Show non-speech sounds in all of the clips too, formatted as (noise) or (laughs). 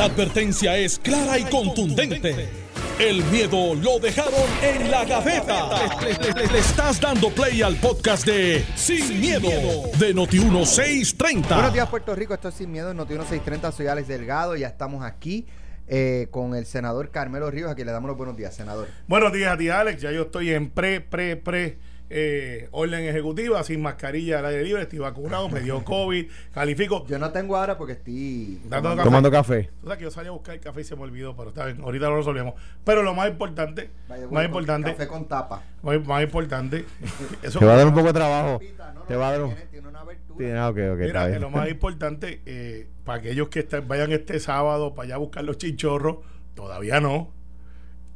La advertencia es clara y contundente. El miedo lo dejaron en la gaveta. Le, le- le- le estás dando play al podcast de Sin, miedo, de Noti1630. Buenos días, Puerto Rico. Esto es Sin Miedo en Noti 1630. Soy Alex Delgado. Ya estamos aquí eh, con el senador Carmelo Ríos. Aquí le damos los buenos días, senador. Buenos días a ti, Alex. Ya yo estoy en pre, pre, pre eh, orden ejecutiva, sin mascarilla al aire libre. Estoy vacunado, me dio COVID, (laughs) califico. Yo no tengo ahora porque estoy tomando- café. Tomando café. Tú sabes que yo salí a buscar el café y se me olvidó, pero está bien, ahorita lo resolvemos. Pero lo más importante, Vaya, bueno, más con importante, Café con tapa. más, más importante, (laughs) eso Te va a dar un poco de trabajo. Pita, no, no, Te va a dar un... tiene, tiene una ah, Mira, está que lo más importante, eh, para aquellos que estén- vayan este sábado para allá a buscar los chinchorros, todavía no.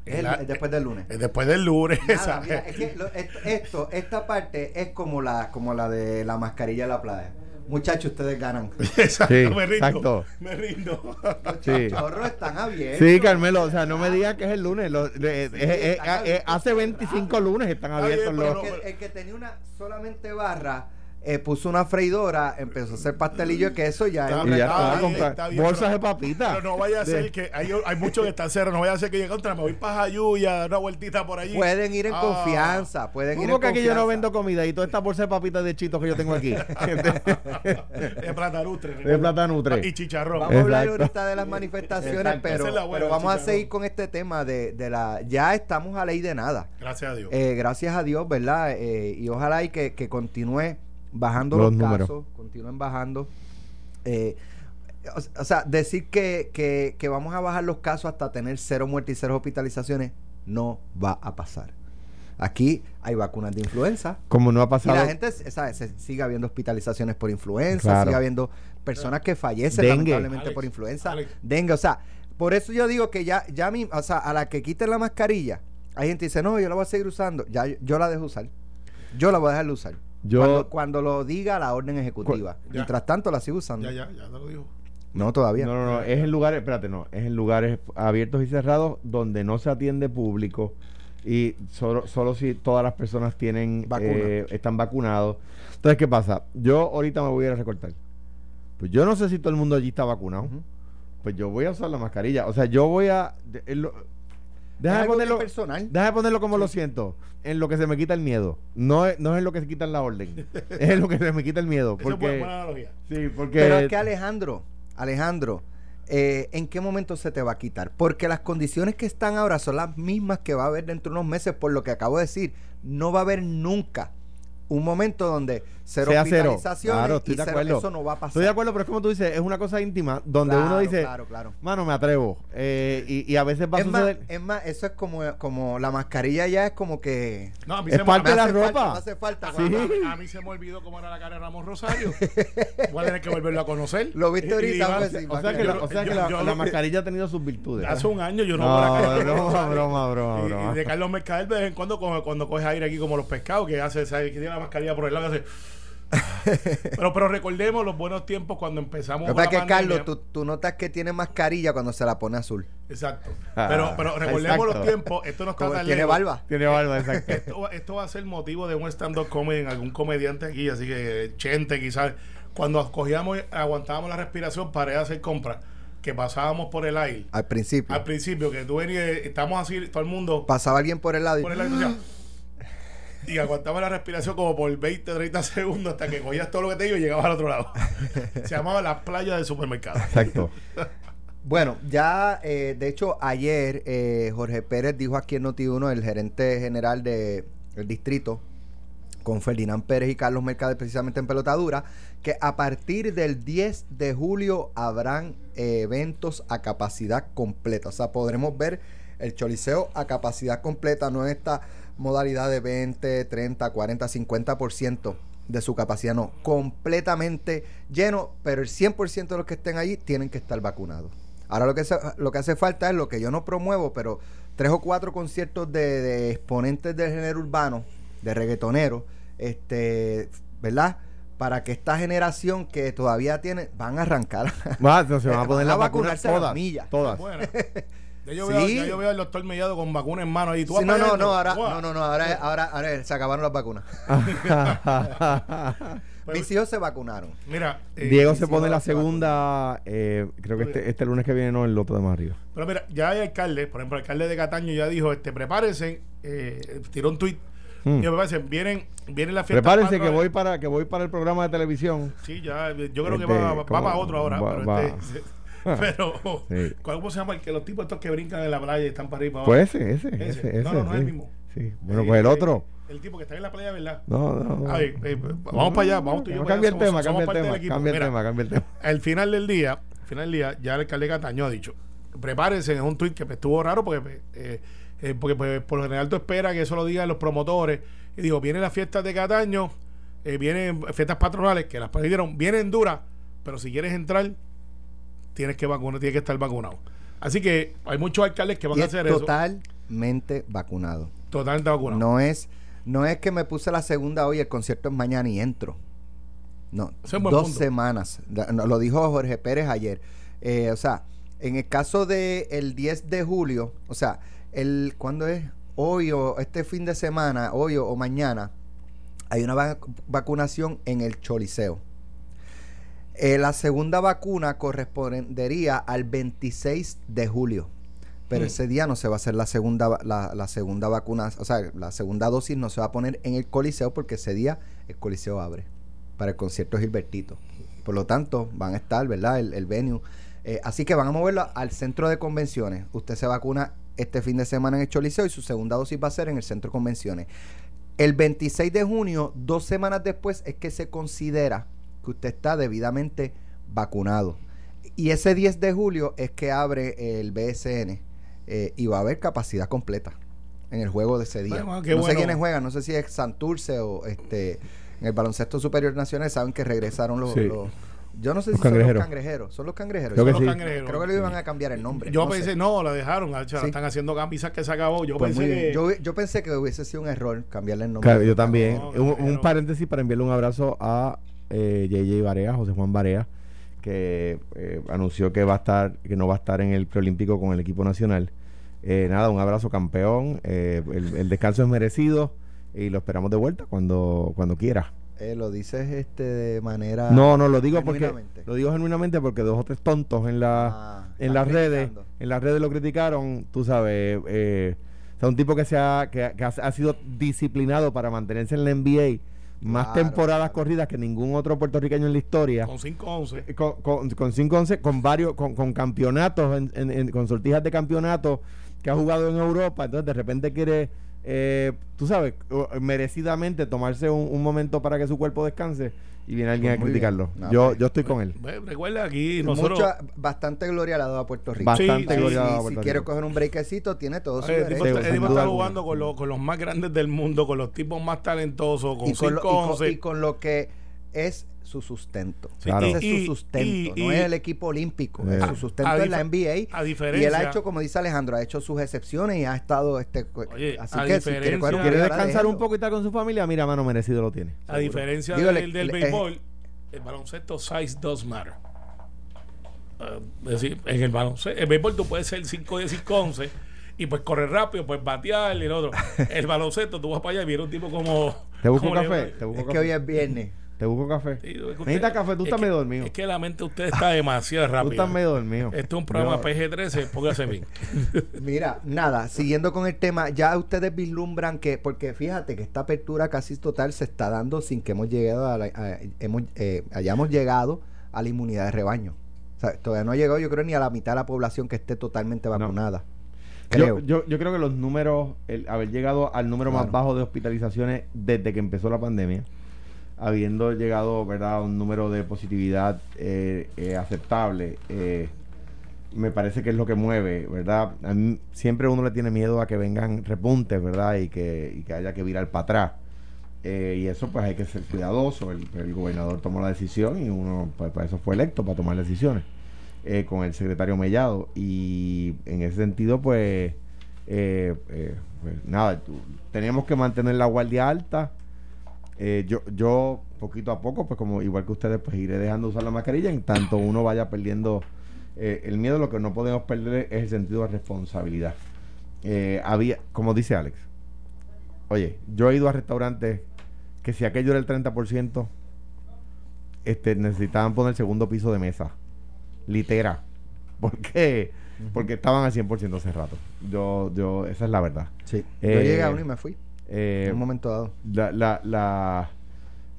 Es, el- la- es después del lunes. es después del lunes. Nada, (laughs) ¿sabes? mira, es que lo- esto, esto- esta parte es como la, como la de la mascarilla de la playa. Muchachos, ustedes ganan. (laughs) Exacto, Sí, me rindo. exacto. Me rindo. Los Sí. chorros están abiertos. Sí, Carmelo, o sea, no me digas que es el lunes. lo- eh, eh, está eh, hace 25 lunes están abiertos los... no- El que, el que tenía una solamente barra eh, puso una freidora, empezó a hacer pastelillo de queso ya. Está es Y una ya está está, bien, comprar está bien, bolsas pero- de papitas. Pero no vaya a ser que hay, hay muchos que están cerrados, no vaya a ser que llegue contra, me voy para Jayuya, dar una vueltita por allí. Pueden ir en Ah. confianza, pueden ir ¿Cómo en que aquí yo no vendo comida y toda esta bolsa de papitas de chitos que yo tengo aquí? (laughs) De platanutre. De platanutre. Y chicharrón. Vamos a hablar ahorita de las manifestaciones, Exacto. pero, Esa es la buena, pero vamos a seguir con este tema de, de la... Ya estamos a ley de nada. Gracias a Dios. Eh, gracias a Dios, ¿verdad? Eh, y ojalá y que, que continúe bajando Los los, números. casos, continúen bajando. Eh, o, o sea, decir que, que, que vamos a bajar los casos hasta tener cero muertes y cero hospitalizaciones no va a pasar. Aquí hay vacunas de influenza. Como no ha Y pasado... la gente, ¿sabes? Se sigue habiendo hospitalizaciones por influenza, Claro. sigue habiendo personas que fallecen Dengue. lamentablemente Alex, por influenza, Alex. dengue, o sea, por eso yo digo que ya, ya mi, o sea, a la que quiten la mascarilla, hay gente que dice, no, yo la voy a seguir usando, ya yo, yo la dejo usar, yo la voy a dejar de usar, Yo- cuando, cuando lo diga la orden ejecutiva, Ya. mientras tanto la sigo usando, Ya, ya, ya te lo digo. no todavía, No, no, no, es en lugares, espérate, no, es en lugares abiertos y cerrados donde no se atiende público y solo, solo si todas las personas tienen Vacuna. eh, están vacunados. Entonces, ¿qué pasa? Yo ahorita me voy a ir a recortar. Pues yo no sé si todo el mundo allí está vacunado. Pues yo voy a usar la mascarilla. O sea, yo voy a... de- en lo- Es Déjame algo ponerlo, personal. déjame ponerlo como lo siento. En lo que se me quita el miedo. No es, no es en lo que se quita la orden. (laughs) es en lo que se me quita el miedo. Es Porque, buena analogía. sí, porque... Pero es que Alejandro, Alejandro, eh, ¿en qué momento se te va a quitar? Porque las condiciones que están ahora son las mismas que va a haber dentro de unos meses, por lo que acabo de decir. No va a haber nunca un momento donde cero sea cero. Claro, estoy y de cero- acuerdo. eso no va a pasar. Estoy de acuerdo, pero es como tú dices, es una cosa íntima donde Claro, uno dice, Claro, claro. mano, me atrevo. Eh, y, y a veces va a Es más, suceder. es más, eso es como, como la mascarilla ya es como que... No, a mí Es se me- parte a de la ropa. falta, me hace falta. a mí- A se me olvidó cómo era la cara de Ramón Rosario. (laughs) Voy a tener que volverlo a conocer. Lo viste Y- y ahorita, pues, sí, o sea que, yo- la, o sea yo- que la, yo la lo- mascarilla ha tenido sus virtudes. Hace un año yo no, No, la cara de broma, broma, broma, (laughs) Y- broma. Y de Carlos Mercader de vez en cuando cuando, coge aire aquí como los pescados que hace, que tiene la mascarilla por el lado y hace... (laughs) pero, pero recordemos los buenos tiempos cuando empezamos Lo que Carlos, tú, tú notas que tiene mascarilla cuando se la pone azul. Exacto. Ah, Pero, pero recordemos los tiempos, esto no está Como tan tiene lejos. barba. Tiene barba, exacto. Esto, va- esto va a ser motivo de un stand-up comedy en algún comediante aquí, así que Chente quizás. Cuando cogíamos, aguantábamos la respiración para ir a hacer compras, que pasábamos por el aire. Al principio. Al principio, que tú venías, estamos así, todo el mundo Pasaba alguien por el lado y... por el aire, y aguantaba la respiración como por 20, 30 segundos hasta que cogías todo lo que te digo y llegabas al otro lado. (laughs) Se llamaba la playa del supermercado. Exacto. (laughs) Bueno, ya, eh, de hecho, ayer eh, Jorge Pérez dijo aquí en Noti1, el gerente general del distrito, con Ferdinand Pérez y Carlos Mercader, precisamente en pelotadura, que a partir del 10 de julio habrán eh, eventos a capacidad completa. O sea, podremos ver el choliseo a capacidad completa, no en esta modalidad de 20, 30, 40, 50% de su capacidad, no, completamente lleno, pero el 100% de los que estén allí tienen que estar vacunados. Ahora lo que, se- lo que hace falta es lo que yo no promuevo, pero tres o cuatro conciertos de, de exponentes del género urbano, de reggaetoneros, este, ¿verdad? Para que esta generación que todavía tiene, van a arrancar. Va, entonces se van a (laughs) poner Van a las vacunas vacunarse a las todas. millas. Todas. (laughs) Ya yo, Sí. veo, ya yo veo al doctor Mellado con vacuna en mano ahí. ¿Tú Sí, no, no, no, ahora, no, no, no, ahora, ahora, ahora se acabaron las vacunas. (laughs) Pues- Mis hijos se vacunaron. Mira, eh, Diego se pone la segunda, eh, creo que este, este lunes que viene, no, el otro de más arriba. Pero mira, ya hay alcaldes, por ejemplo, el alcalde de Cataño ya dijo, este, prepárense, eh, tiró un tuit, Hmm. y prepárense, vienen, vienen las fiestas Prepárense que voy para que voy para el programa de televisión. Sí, ya, yo creo que Este, va, va para otro ahora, Va- pero, va. este, (laughs) pero Sí. ¿cómo se llama? El que los tipos estos que brincan en la playa y están para arriba. Pues ese, ese, Ese. ese, ese. No, no, no es el mismo. Sí. Bueno, Eh, pues el otro. El tipo que está en la playa, ¿verdad? No, no, no. Ay, eh, vamos para allá, vamos tú y yo. Cambia el tema, cambia el tema, cambia el tema, cambia el tema. al final del día, al final del día, ya el alcalde Cataño ha dicho, prepárense, es un tuit que pues, estuvo raro porque, eh, eh, porque pues, por lo general tú esperas que eso lo digan los promotores. Y digo, vienen las fiestas de Cataño, eh, vienen fiestas patronales, que las prohibieron, vienen duras, pero si quieres entrar, tienes que vacunar, tienes que estar vacunado. Así que hay muchos alcaldes que van Y a hacer eso. totalmente vacunado. Totalmente vacunados. No es, no es que me puse la segunda hoy, el concierto es mañana y entro. No, es dos punto. semanas. Lo dijo Jorge Pérez ayer. Eh, o sea, en el caso de el 10 de julio, o sea, el ¿cuándo es? Hoy o este fin de semana, hoy o, o mañana, hay una vac- vacunación en el Choliseo. Eh, la segunda vacuna correspondería al 26 de julio. Pero Mm. ese día no se va a hacer la segunda, la, la segunda vacuna, o sea, la segunda dosis no se va a poner en el Coliseo porque ese día el Coliseo abre para el concierto Gilbertito. Por lo tanto, van a estar, ¿verdad? El, el venue. Eh, así que van a moverlo al centro de convenciones. Usted se vacuna este fin de semana en el Choliseo y su segunda dosis va a ser en el centro de convenciones. El 26 de junio, dos semanas después, es que se considera que usted está debidamente vacunado. Y ese 10 de julio es que abre el BSN eh, y va a haber capacidad completa en el juego de ese día. Bueno, no sé bueno. quiénes juegan, no sé si es Santurce o este en el baloncesto superior nacional saben que regresaron los, Sí. los- yo no sé Los si son cangrejeros. los cangrejeros, son los cangrejeros. Creo que Son sí. los cangrejeros. Creo que le iban a cambiar el nombre. Yo no sé. pensé, no, la dejaron, hecho, la Sí. están haciendo camisas que se acabó. Yo Pues pensé muy bien. que. Yo, yo pensé que hubiese sido un error cambiarle el nombre. Claro, yo también. No, un, paréntesis para enviarle un abrazo a eh, JJ Barea, José Juan Barea, que eh, anunció que va a estar, que no va a estar en el preolímpico con el equipo nacional. Eh, nada, un abrazo campeón. eh, el, el descanso es merecido y lo esperamos de vuelta cuando, cuando quiera. Eh, lo dices este de manera No, no, lo digo porque lo digo genuinamente porque dos o tres tontos en la Ah, en las redes en las redes lo criticaron, tú sabes, eh, o sea, un tipo que se ha, que, que ha, ha sido disciplinado para mantenerse en la NBA más Claro, temporadas claro. corridas que ningún otro puertorriqueño en la historia. Con 5-11. Eh, Con, con, con cinco once, con varios, con, con campeonatos, en, en- en- con sortijas de campeonato que ha jugado en Europa, entonces de repente quiere, eh, tú sabes, merecidamente tomarse un, un momento para que su cuerpo descanse y viene alguien Pues a criticarlo. No, yo, pues, yo estoy con él. Ve, Recuerda aquí, nosotros. Mucha, bastante gloria le ha dado a Puerto Rico. Bastante sí, gloria Si- a si Puerto quiere Rico. coger un breakcito, tiene todo su Oye, el tipo, derecho. está- jugando con, los- con los más grandes del mundo, con los tipos más talentosos, con y, con lo, y, con, 5-11. y con lo que es su sustento. Sí, Claro. Ese es y- su sustento, y- no y- es el equipo olímpico, Eh. es su sustento A es la NBA. a y diferencia- él ha hecho, como dice Alejandro, ha hecho sus excepciones y ha estado este Oye, así a que si quiere un ¿Quiere descansar un poco y estar con su familia? Mira, mano, merecido lo tiene. A diferencia Digo, del, le- del le- béisbol, el baloncesto size does matter. Ah, es decir, en el baloncesto, el béisbol tú puedes ser 5 10 5 11 y pues correr rápido, pues batear y el otro. (laughs) El baloncesto tú vas para allá y viene un tipo como ¿Te busco como café? ¿Te busco Es que café? hoy es viernes. ¿Te busco café? Sí, es que usted- ¿Necesitas café? Tú es estás medio dormido. Es que la mente de usted está demasiado (laughs) Tú rápida. estás medio dormido. Este es un programa Yo- PG-13, póngase bien. (laughs) Mira, nada, siguiendo con el tema, ya ustedes vislumbran que, porque fíjate que esta apertura casi total se está dando sin que hemos llegado a la- a- hemos, eh, hayamos llegado a la inmunidad de rebaño. O sea, todavía no ha llegado, yo creo, ni a la mitad de la población que esté totalmente vacunada. Yo, Creo. yo, yo creo que los números, el haber llegado al número más bajo de hospitalizaciones desde que empezó la pandemia, habiendo llegado ¿verdad? a un número de positividad eh, eh, aceptable, eh, me parece que es lo que mueve, ¿verdad? A mí siempre uno le tiene miedo a que vengan repuntes, ¿verdad? Y que, y que haya que virar para atrás. Y eso pues hay que ser cuidadoso. El, gobernador tomó la decisión y uno pues, para eso fue electo, para tomar decisiones con el secretario Mellado. Y en ese sentido, pues, pues, nada, tenemos que mantener la guardia alta. Eh, yo, yo, poquito a poco, pues como igual que ustedes, pues iré dejando de usar la mascarilla en tanto uno vaya perdiendo eh, el miedo. Lo que no podemos perder es el sentido de responsabilidad. Eh, había, como dice Alex, oye, yo he ido a restaurantes que si aquello era el 30%, este, necesitaban poner segundo piso de mesa. Litera. (laughs) ¿Por qué? Porque estaban al 100% hace rato. Yo, yo, esa es la verdad. Sí. Yo llegué a uno y me fui. Eh, en un momento dado. la, la, la,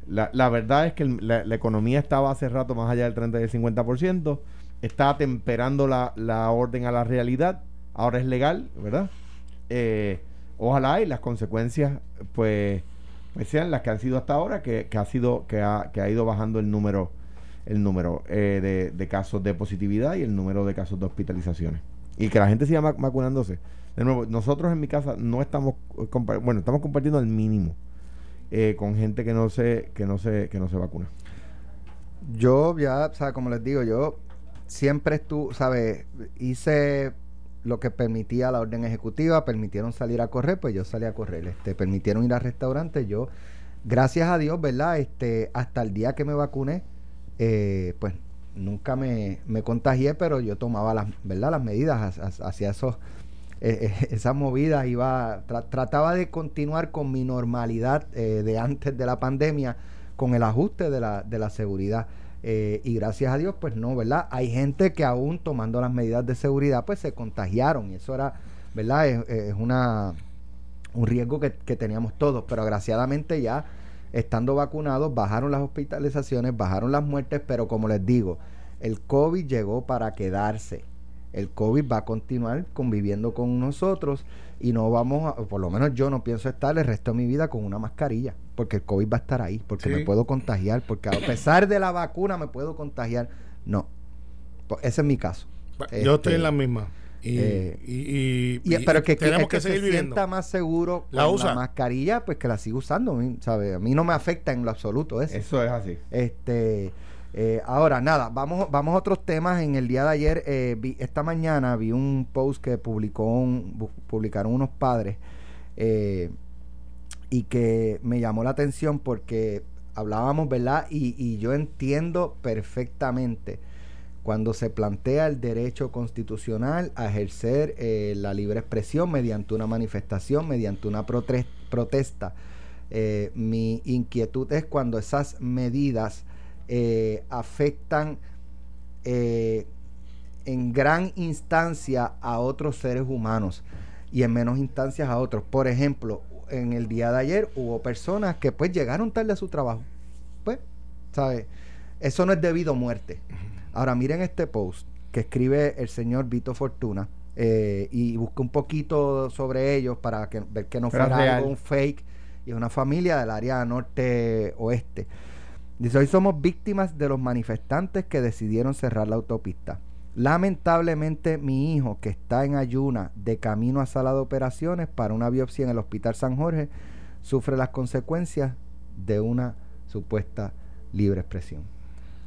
la, la verdad es que el- la, la economía estaba hace rato más allá del 30 y el 50%. Estaba temperando la, la orden a la realidad. Ahora es legal, ¿verdad? Eh, ojalá y las consecuencias, pues, pues sean las que han sido hasta ahora, que, que ha sido, que ha, que ha ido bajando el número, el número eh, de, de casos de positividad y el número de casos de hospitalizaciones. Y que la gente siga vac- vacunándose. De nuevo, nosotros en mi casa no estamos eh, bueno, estamos compartiendo al mínimo eh, con gente que no se, que no se, que no se vacuna. Yo ya, o sea, como les digo, yo siempre estuve, ¿sabes? Hice lo que permitía la orden ejecutiva, permitieron salir a correr, pues yo salí a correr. Este, permitieron ir al restaurante, yo, gracias a Dios, ¿verdad? Este, hasta el día que me vacuné, eh, pues nunca me, me contagié, pero yo tomaba las, ¿verdad? Las medidas ha- ha- hacia esos, eh, (laughs) esas movidas, iba, tra- trataba de continuar con mi normalidad eh, de antes de la pandemia, con el ajuste de la, de la seguridad. Eh, y gracias a Dios, pues no, ¿verdad? Hay gente que aún tomando las medidas de seguridad, pues se contagiaron. Y eso era, ¿verdad? Es, es una un riesgo que, que teníamos todos. Pero agraciadamente ya, estando vacunados, bajaron las hospitalizaciones, bajaron las muertes, pero como les digo, el COVID llegó para quedarse. El COVID va a continuar conviviendo con nosotros y no vamos a, por lo menos yo no pienso estar el resto de mi vida con una mascarilla, porque el COVID va a estar ahí, porque Sí. me puedo contagiar, porque a pesar de la vacuna me puedo contagiar. No, Pues ese es mi caso. Yo estoy Este, en la misma. Y, eh, y, y- Y, y pero que, que, tenemos el que que seguir se viviendo. sienta más seguro La con usa. la mascarilla, pues que la siga usando, ¿sabe? A mí no me afecta en lo absoluto eso. Eso es así. Este, eh, ahora, nada, vamos, vamos a otros temas. En el día de ayer, eh, vi- esta mañana, vi un post que publicó publicaron unos padres eh, y que me llamó la atención porque hablábamos, ¿verdad? Y, yo entiendo perfectamente cuando se plantea el derecho constitucional a ejercer eh, la libre expresión mediante una manifestación, mediante una protesta. Mi inquietud es cuando esas medidas eh, afectan eh, en gran instancia a otros seres humanos y en menos instancias a otros. Por ejemplo, en el día de ayer hubo personas que pues llegaron tarde a su trabajo. Pues, ¿sabes? Eso no es debido a muerte. Ahora miren este post que escribe el señor Vito Fortuna eh, y busqué un poquito sobre ellos para que, ver que no Pero fuera algo un fake y es una familia del área norte-oeste. Dice, hoy somos víctimas de los manifestantes que decidieron cerrar la autopista. Lamentablemente mi hijo, que está en ayuna de camino a sala de operaciones para una biopsia en el Hospital San Jorge, sufre las consecuencias de una supuesta libre expresión.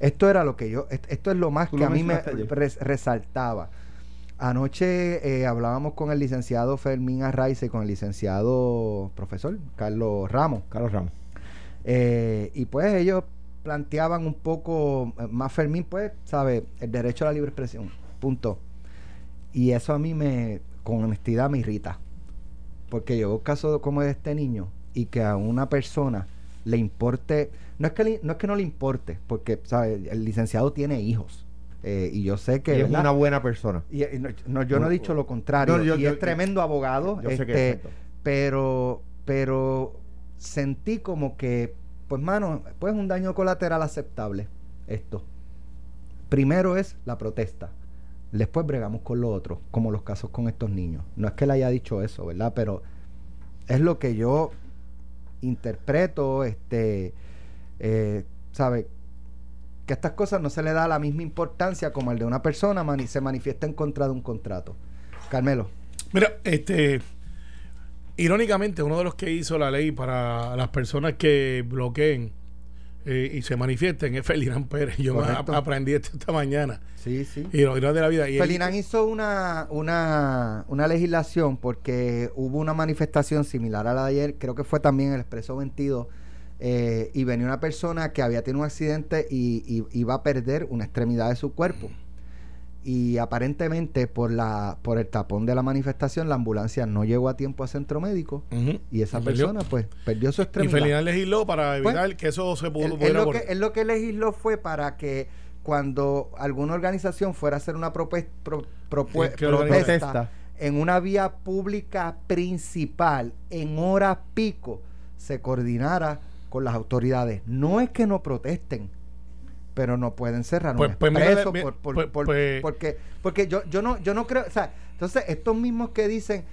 Esto era lo que yo, est- esto es lo más que lo a mí me res- resaltaba. Anoche eh, hablábamos con el licenciado Fermín Arraiza y con el licenciado profesor Carlos Ramos. Carlos Ramos. Eh, y pues ellos planteaban un poco, eh, más Fermín, pues, sabe, el derecho a la libre expresión, punto. Y eso a mí me, con honestidad, me irrita. Porque yo veo caso como de este niño y que a una persona le importe, no es que, le- no, es que no le importe, porque, ¿sabe? El licenciado tiene hijos. eh, y yo sé que... Y es ¿verdad? una buena persona. Y, y no, no, yo no he dicho lo contrario. No, yo- y yo- es tremendo abogado. Yo sé que este, es pero, pero sentí como que, pues, mano, pues un daño colateral aceptable esto. Primero es la protesta. Después bregamos con lo otro, como los casos con estos niños. No es que le haya dicho eso, ¿verdad? Pero es lo que yo interpreto, este, eh, ¿sabe? Que a estas cosas no se le da la misma importancia como el de una persona mani- se manifiesta en contra de un contrato. Carmelo. Mira, este. Irónicamente, uno de los que hizo la ley para las personas que bloqueen eh, y se manifiesten es Ferdinand Pérez. Yo me ap- aprendí esto esta mañana. Sí, sí. Y lo de la vida. Y él- hizo una, una, una legislación porque hubo una manifestación similar a la de ayer, creo que fue también el Expreso 22, eh, y venía una persona que había tenido un accidente y, y iba a perder una extremidad de su cuerpo. Y aparentemente por la por el tapón de la manifestación la ambulancia no llegó a tiempo a centro médico y esa Y perdió. persona pues perdió su Y extremidad. Felina legisló para Pues, evitar que eso se pudo Él, él lo que, él lo que legisló fue para que cuando alguna organización fuera a hacer una propues- pro- en una vía pública principal en hora pico se coordinara con las autoridades. No es que no protesten, pero no pueden cerrar Pues- un pues expreso por- por- pues- por- pues- porque porque yo yo no yo no creo, o sea, entonces estos mismos que dicen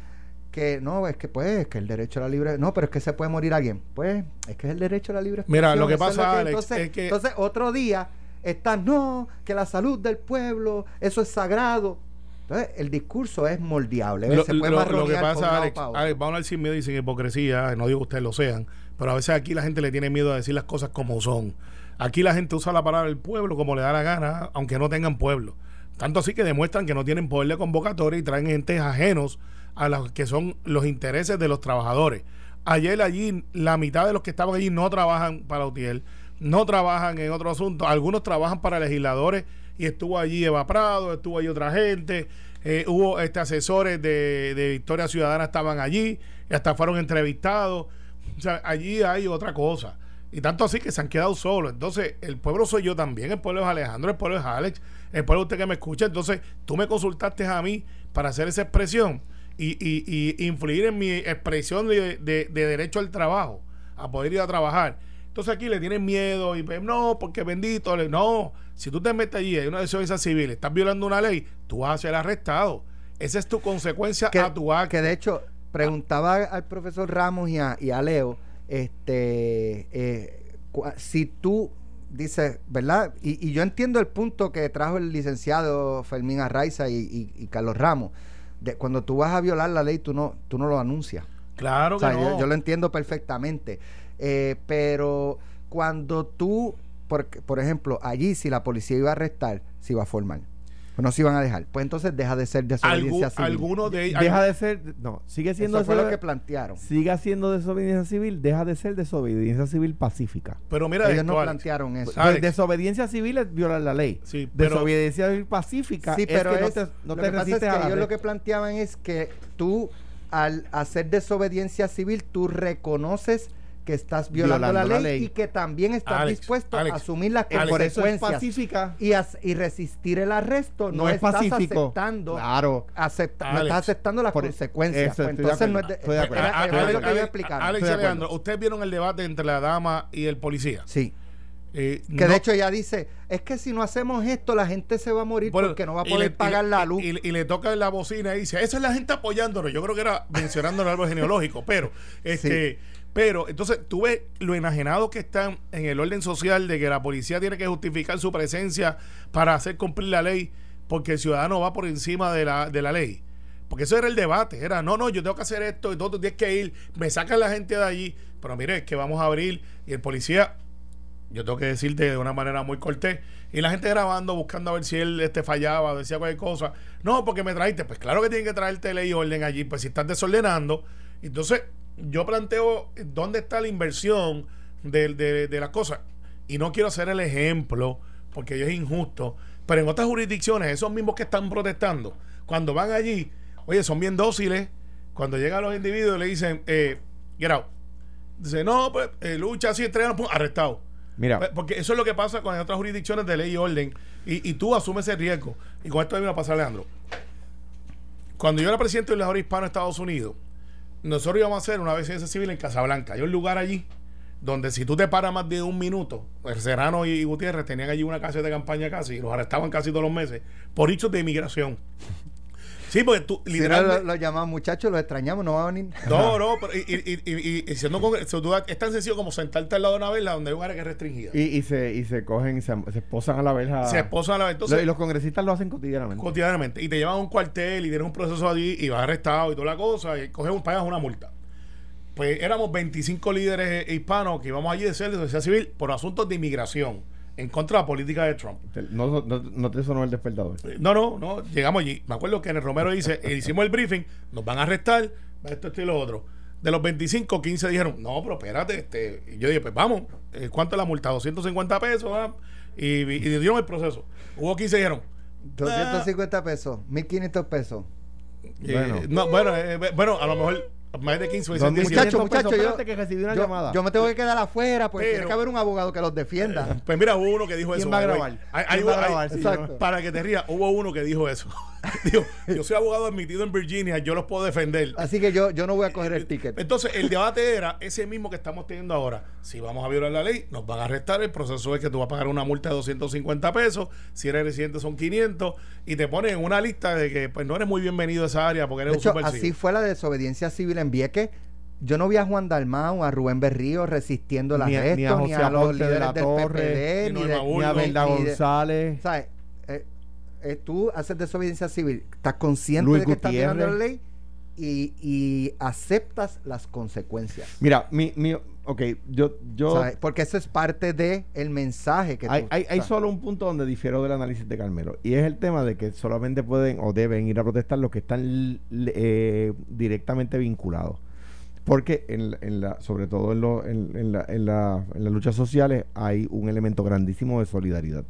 que no, es que pues es que el derecho a la libre, no, pero es que se puede morir alguien. Pues es que es el derecho a la libre Mira, lo que pasa, Alex, entonces, es que- entonces otro día está no, que la salud del pueblo, eso es sagrado. Entonces, el discurso es moldeable. Lo, se puede lo- lo que pasa, Alex. Alex, vamos a hablar sin miedo y sin hipocresía. No digo que ustedes lo sean, pero a veces aquí la gente le tiene miedo a decir las cosas como son. Aquí la gente usa la palabra el pueblo como le da la gana, aunque no tengan pueblo. Tanto así que demuestran que no tienen poder de convocatoria y traen entes ajenos a los que son los intereses de los trabajadores. Ayer allí la mitad de los que estaban allí no trabajan para UTIEL, no trabajan en otro asunto, algunos trabajan para legisladores y estuvo allí Eva Prado, estuvo allí otra gente, eh, hubo este asesores de, Victoria Ciudadana estaban allí, y hasta fueron entrevistados. O sea, allí hay otra cosa. Y tanto así que se han quedado solos. Entonces, el pueblo soy yo también, el pueblo es Alejandro, el pueblo es Alex, el pueblo es usted que me escucha. Entonces, tú me consultaste a mí para hacer esa expresión y, y, y influir en mi expresión de, de- de derecho al trabajo, a poder ir a trabajar. Entonces aquí le tienen miedo y pues, no, porque bendito, le- no, si tú te metes allí en una desobediencia civil, estás violando una ley, tú vas a ser arrestado. Esa es tu consecuencia que, a tu acto. que de hecho preguntaba al profesor Ramos y a, y a Leo este eh, si tú dices verdad y, y yo entiendo el punto que trajo el licenciado Fermín Arraiza y, y- y Carlos Ramos de cuando tú vas a violar la ley tú no tú no lo anuncias claro o que sea, no. yo, yo lo entiendo perfectamente. Eh, pero cuando tú, por, por ejemplo, allí si la policía iba a arrestar, se iba a formar. Pues no se iban a dejar. Pues entonces deja de ser desobediencia civil. alguno de ellos. Deja de ser, no, sigue siendo Eso fue lo que plantearon. siga siendo desobediencia civil, deja de ser desobediencia civil pacífica. Pero mira, Ellos esto, no Alex. plantearon eso. Alex. Pues desobediencia civil es violar la ley. Sí, pero- desobediencia civil pacífica Sí, es pero que no es- te, no lo te que pasa es que ellos ley. lo que planteaban es que tú, al hacer desobediencia civil, tú reconoces que estás violando, Violando la, la ley, y que también estás Alex, dispuesto Alex, a asumir las Alex, Por eso es consecuencias. pacífica. y, as- y resistir el arresto no, No es estás pacífico. aceptando Claro. acepta- no estás aceptando las por- consecuencias eso Pues estoy de entonces no es de, estoy de acuerdo. era- Alex, lo que iba a Alex, explicar Alex y Estoy de acuerdo. Alejandro, ustedes vieron el debate entre la dama y el policía. sí Eh, que no- de hecho ella dice es que si no hacemos esto la gente se va a morir Bueno, porque no va a poder le- pagar y- la luz Y, y le toca la bocina y dice, esa es la gente apoyándonos. Yo creo que era mencionando el árbol genealógico, pero, este, pero, entonces tú ves lo enajenado que están en el orden social de que la policía tiene que justificar su presencia para hacer cumplir la ley porque el ciudadano va por encima de la, de la ley. Porque eso era el debate, era, no, no, yo tengo que hacer esto y todo, tú tienes que ir, me sacan la gente de allí, pero mire, es que vamos a abrir y el policía yo tengo que decirte de una manera muy cortés. Y la gente grabando, buscando a ver si él este, fallaba, decía cualquier cosa. No, porque me traiste. Pues claro que tienen que traerte ley y orden allí. Pues si estás desordenando. Entonces, yo planteo dónde está la inversión de, de, de las cosas. Y no quiero ser el ejemplo, porque es injusto. Pero en otras jurisdicciones, esos mismos que están protestando, cuando van allí, oye, son bien dóciles. Cuando llegan los individuos le dicen, eh, get out. Dice, no, pues eh, lucha así, entrega, pum, arrestado. Mira, Pues, Porque eso es lo que pasa con otras jurisdicciones de ley y orden. Y, y tú asumes ese riesgo. Y con esto me va a pasar, Leandro. Cuando yo era presidente del legislador hispano de Estados Unidos, nosotros íbamos a hacer una vecencia civil en Casablanca. Hay un lugar allí donde si tú te paras más de un minuto, el Serrano y Gutiérrez tenían allí una casa de campaña casi, y los arrestaban casi todos los meses por hechos de inmigración. Sí, porque tú si no literalmente... lo, lo llamamos muchachos lo extrañamos no va a venir No, (laughs) no, pero y, y, y, y- siendo tú- es tan sencillo como sentarte al lado de una vela donde hay un área que es restringida. y, y se, y se cogen, se, se esposan a la verja. se esposan a la. Lo- Entonces, y los congresistas lo hacen cotidianamente. cotidianamente. Y te llevan a un cuartel y tienes un proceso allí y vas arrestado y toda la cosa y coges un, pagas una multa. Pues éramos 25 líderes eh, hispanos que íbamos allí de ser de sociedad civil por asuntos de inmigración en contra de la política de Trump. No, no, no te sonó el despertador. No, no, no, llegamos allí. Me acuerdo que en el Romero dice, eh, hicimos el briefing, nos van a arrestar, esto, esto y lo otro. De los 25, 15 dijeron, no, pero espérate, este, y yo dije, pues vamos, eh, ¿cuánto es la multa? 250 pesos, ah? y, y, y dieron el proceso. Hubo 15 que dijeron, 250 pesos, 1500 pesos. Eh, Bueno. no, bueno, eh, bueno, a lo mejor más de 15 Son veces. Muchacho, 1500 muchacho, pesos. yo- que recibí una Yo, llamada. yo me tengo que quedar afuera porque Pero- tiene que haber un abogado que los defienda. Pues mira, hubo uno que dijo ¿Quién eso. va a grabar? Hay- ¿Quién hay- va a hay- grabar? Sí, Exacto. Para que te rías, hubo uno que dijo eso. (laughs) Dijo, yo soy abogado admitido en Virginia, yo los puedo defender. Así que yo, yo no voy a coger el ticket. Entonces, el debate era ese mismo que estamos teniendo ahora. Si vamos a violar la ley, nos van a arrestar. El proceso es que tú vas a pagar una multa de 250 pesos. Si eres residente, son 500. Y te ponen en una lista de que pues no eres muy bienvenido a esa área porque eres De hecho, un super así fue la desobediencia civil en Vieques. Yo no vi a Juan Dalmau, a Rubén Berrío resistiendo el Ni a- arresto, ni ni a José los Aponte de líderes la del Torre, PPD, ni ni, de, Ni a ni Belda González. ¿sabes? Eh, eh, tú haces desobediencia civil, estás consciente Luis de que estás violando la ley y, y aceptas las consecuencias. Mira, mi, mi, ok, yo, yo, ¿sabes? Porque eso es parte del el mensaje que hay, tú... hay, hay solo un punto donde difiero del análisis de Carmelo y es el tema de que solamente pueden o deben ir a protestar los que están eh, directamente vinculados. Porque en, en la, sobre todo en, lo- en, en la, en, la- en las luchas sociales hay un elemento grandísimo de solidaridad.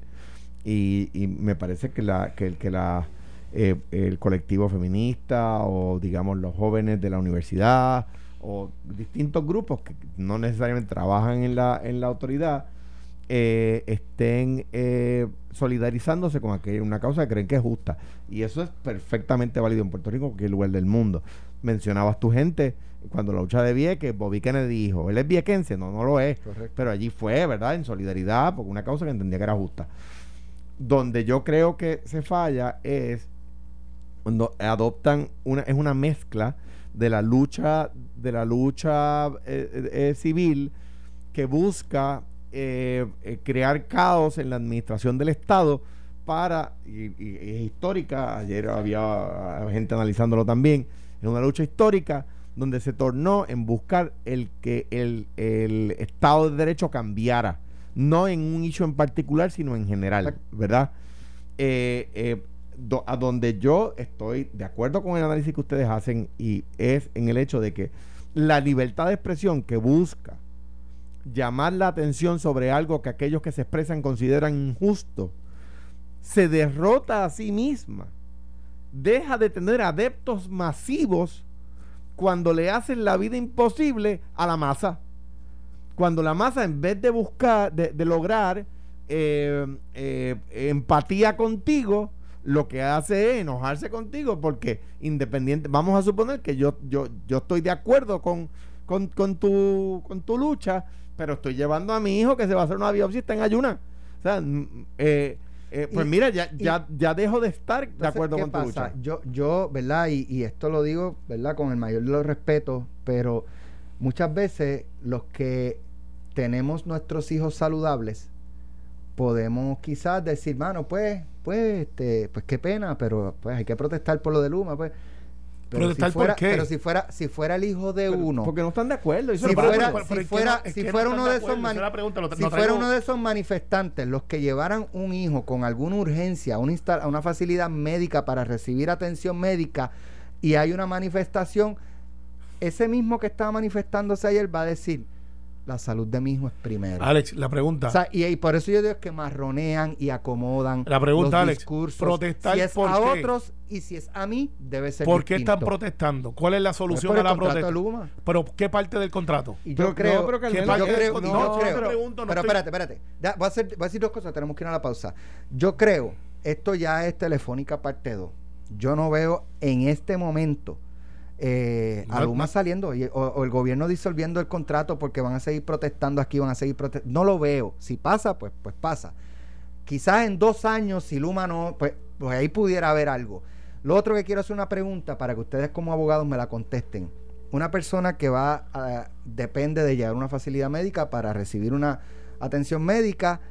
Y, y me parece que la, que, el- que la eh, el colectivo feminista o digamos los jóvenes de la universidad o distintos grupos que no necesariamente trabajan en la, en la autoridad eh, estén eh, solidarizándose con aquella, una causa que creen que es justa. Y eso es perfectamente válido en Puerto Rico, en cualquier lugar del mundo. Mencionabas tu gente, cuando la lucha de Vieques, Bobby Kennedy dijo, él es viequense, no, no lo es. Correcto. Pero allí fue, ¿verdad? En solidaridad, por una causa que entendía que era justa. Donde yo creo que se falla es cuando adoptan una, es una mezcla de la lucha, de la lucha eh, eh, eh, civil que busca crear caos en la administración del Estado para, y, es histórica, ayer había gente analizándolo también, es una lucha histórica donde se tornó en buscar el que el, el Estado de Derecho cambiara, no en un hecho en particular, sino en general. ¿verdad? Eh, eh, a donde yo estoy de acuerdo con el análisis que ustedes hacen y es en el hecho de que la libertad de expresión que busca llamar la atención sobre algo que aquellos que se expresan consideran injusto, se derrota a sí misma. Deja de tener adeptos masivos cuando le hacen la vida imposible a la masa. Cuando la masa, en vez de buscar, de, de lograr eh, eh, empatía contigo, lo que hace es enojarse contigo porque independiente, vamos a suponer que yo, yo, yo estoy de acuerdo con, con, con tu, con tu lucha, pero estoy llevando a mi hijo que se va a hacer una biopsia y está en ayuna. O sea, mm, eh, eh, pues Y- mira, ya, y- ya, ya dejo de estar de acuerdo ¿qué con tu pasa? lucha. Yo, yo, ¿verdad? Y, y esto lo digo, ¿verdad? Con el mayor de los respetos, pero muchas veces los que tenemos nuestros hijos saludables, podemos quizás decir, mano, pues, pues, este, pues qué pena, pero pues hay que protestar por lo de Luma, pues. Pero ¿Protestar si por fuera, qué? pero si fuera, si fuera el hijo de Pero- uno, Porque no están de acuerdo. y si fuera, si fuera, si fuera uno de esos si fuera uno de manifestantes los que llevaran un hijo con alguna urgencia a una, a una facilidad médica para recibir atención médica y hay una manifestación, ese mismo que estaba manifestándose ayer va a decir la salud de mi hijo es primero. Alex, la pregunta. O sea, y, y por eso yo digo que marronean y acomodan La pregunta, los Alex, discursos. protestar si es por a qué? otros y si es a mí, debe ser ¿Por qué están protestando? ¿Cuál es la Pues solución por a la protesta? de Luma. Pero ¿qué parte del contrato? Y yo creo, no, pero que ¿Qué Carmelo, parte yo creo, no, no, creo. yo pregunto, no pero estoy- espérate, espérate. Ya, voy, a hacer, voy a decir dos cosas, tenemos que ir a la pausa. Yo creo, esto ya es telefónica parte 2. Yo no veo en este momento eh, a No, saliendo y- o, o el gobierno disolviendo el contrato porque van a seguir protestando aquí, van a seguir protestando. No lo veo. Si pasa, pues, pues pasa. Quizás en dos años, si Luma no, pues, pues ahí pudiera haber algo. Lo otro que quiero hacer una pregunta para que ustedes como abogados me la contesten. Una persona que va a, depende de llegar a una facilidad médica para recibir una atención médica,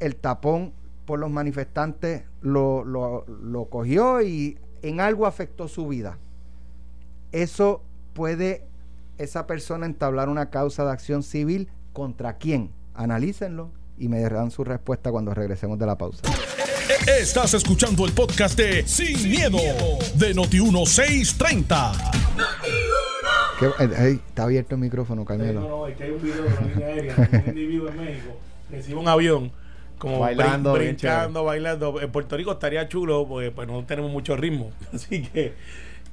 el tapón por los manifestantes lo, lo, lo cogió y en algo afectó su vida. Eso puede esa persona entablar una causa de acción civil contra quién. Analícenlo y me darán su respuesta cuando regresemos de la pausa. Estás escuchando el podcast de Sin, miedo, de Noti1630. ¿Qué- eh, está abierto el micrófono, No, Carmelo. no, es que hay un video de una línea aérea un individuo en México recibe un avión como Bailando, brin- brincando, bailando. En Puerto Rico estaría chulo porque pues no tenemos mucho ritmo. (laughs) Así que,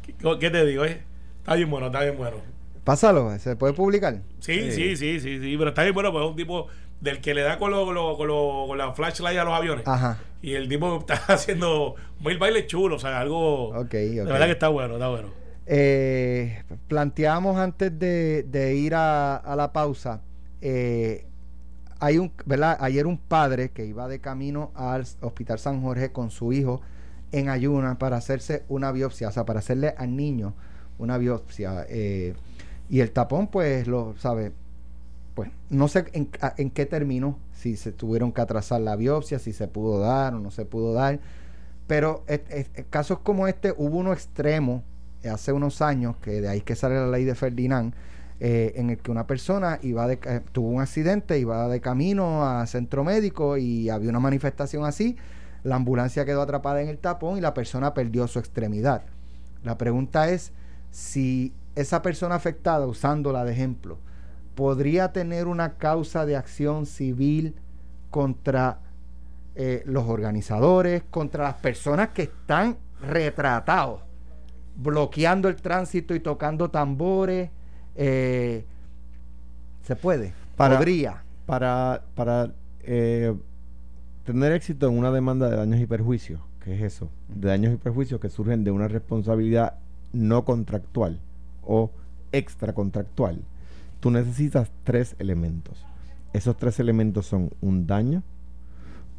¿qué, qué te digo? Eh? Está bien bueno, está bien bueno. Pásalo, ¿se puede publicar? Sí, sí, sí, sí, sí, pero está bien bueno, pues es un tipo del que le da con, lo, con, lo- con, lo- con la flashlight a los aviones. Ajá. Y el tipo (laughs) está haciendo mil bailes chulos, o sea, algo... Ok, De ok. verdad que está bueno, está bueno. Eh, planteamos antes de, de ir a, a la pausa, eh, hay un, ¿verdad? Ayer un padre que iba de camino al Hospital San Jorge con su hijo en ayuna para hacerse una biopsia, o sea, para hacerle al niño una biopsia. eh, y el tapón, pues, lo sabe, pues, no sé en, qué terminó, si se tuvieron que atrasar la biopsia, si se pudo dar o no se pudo dar. Pero es- es- es- casos como este hubo uno extremo eh, hace unos años, que de ahí que sale la ley de Ferdinand, eh, en el que una persona iba tuvo un accidente, iba de camino a centro médico y había una manifestación así, la ambulancia quedó atrapada en el tapón y la persona perdió su extremidad. La pregunta es si esa persona afectada, usándola de ejemplo, podría tener una causa de acción civil contra eh, los organizadores, contra las personas que están retratados, bloqueando el tránsito y tocando tambores. eh, se puede, Para- podría. Para, para eh, tener éxito en una demanda de daños y perjuicios, ¿qué es eso? De daños y perjuicios que surgen de una responsabilidad no contractual o extracontractual. Tú necesitas tres elementos. Esos tres elementos son un daño,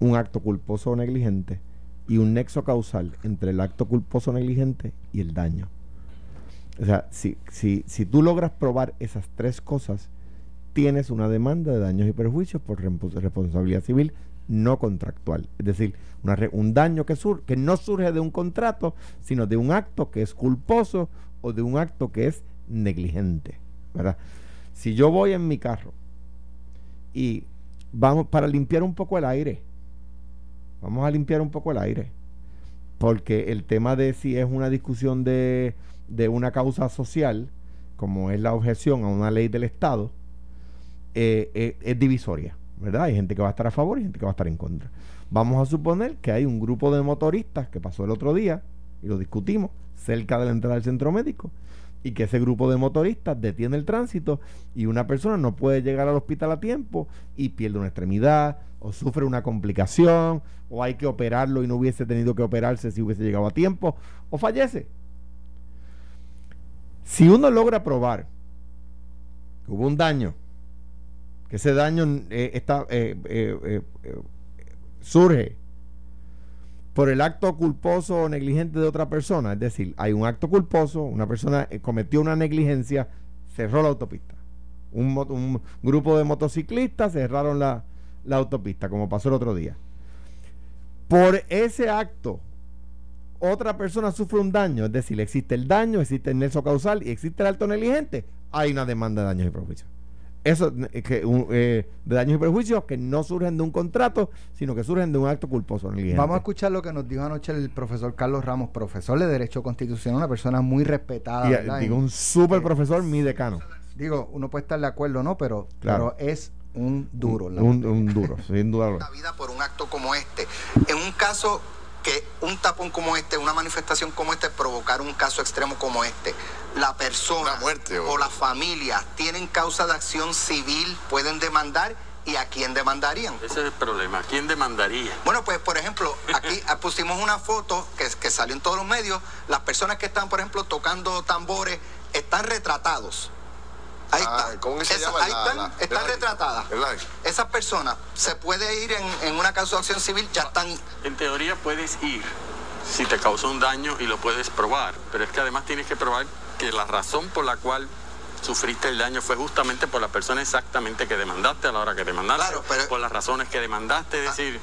un acto culposo o negligente y un nexo causal entre el acto culposo o negligente y el daño. O sea, si, si, si tú logras probar esas tres cosas, tienes una demanda de daños y perjuicios por responsabilidad civil no contractual. Es decir, un daño que, sur- que no surge de un contrato, sino de un acto que es culposo o de un acto que es negligente. ¿verdad? Si yo voy en mi carro y vamos para limpiar un poco el aire, vamos a limpiar un poco el aire, porque el tema de si es una discusión de, de una causa social, como es la objeción a una ley del Estado, eh, eh, es divisoria, ¿verdad? Hay gente que va a estar a favor y gente que va a estar en contra. Vamos a suponer que hay un grupo de motoristas que pasó el otro día, y lo discutimos, cerca de la entrada del centro médico, y que ese grupo de motoristas detiene el tránsito y una persona no puede llegar al hospital a tiempo y pierde una extremidad o sufre una complicación o hay que operarlo y no hubiese tenido que operarse si hubiese llegado a tiempo o fallece. Si uno logra probar que hubo un daño, que ese daño eh, está, eh, eh, surge por el acto culposo o negligente de otra persona, es decir, hay un acto culposo, una persona cometió una negligencia, cerró la autopista. Un, grupo de motociclistas cerraron la, la autopista, como pasó el otro día. Por ese acto, otra persona sufre un daño, es decir, existe el daño, existe el nexo causal y existe el acto negligente, hay una demanda de daños y perjuicios. Eso eh, que, un, eh, de daños y perjuicios que no surgen de un contrato, sino que surgen de un acto culposo o negligente. Vamos a escuchar lo que nos dijo anoche el profesor Carlos Ramos, profesor de Derecho Constitucional, una persona muy respetada. Y, eh, ¿verdad? digo, un super eh, profesor, mi decano. Digo, uno puede estar de acuerdo, ¿no? Pero, Claro. pero es un duro. la Un, un duro, sin duda. la vida por un acto como este. En un caso que un tapón como este, una manifestación como este, provocar un caso extremo como este, la persona muerte, o- o la familia tienen causa de acción civil, pueden demandar y a quién demandarían. Ese es el problema. ¿Quién demandaría? Bueno, pues por ejemplo, aquí (laughs) pusimos una foto que, que salió en todos los medios. Las personas que están, por ejemplo, tocando tambores están retratados. Ahí Ah, está. ¿cómo que se Esa- llama? ahí La- están, la- están retratadas. Esas personas se puede ir en, en una causa de acción civil, ya están En teoría puedes ir si te causó un daño y lo puedes probar, pero es que además tienes que probar que la razón por la cual sufriste el daño fue justamente por la persona exactamente que demandaste a la hora que demandaste, Claro, pero- por las razones que demandaste, es decir,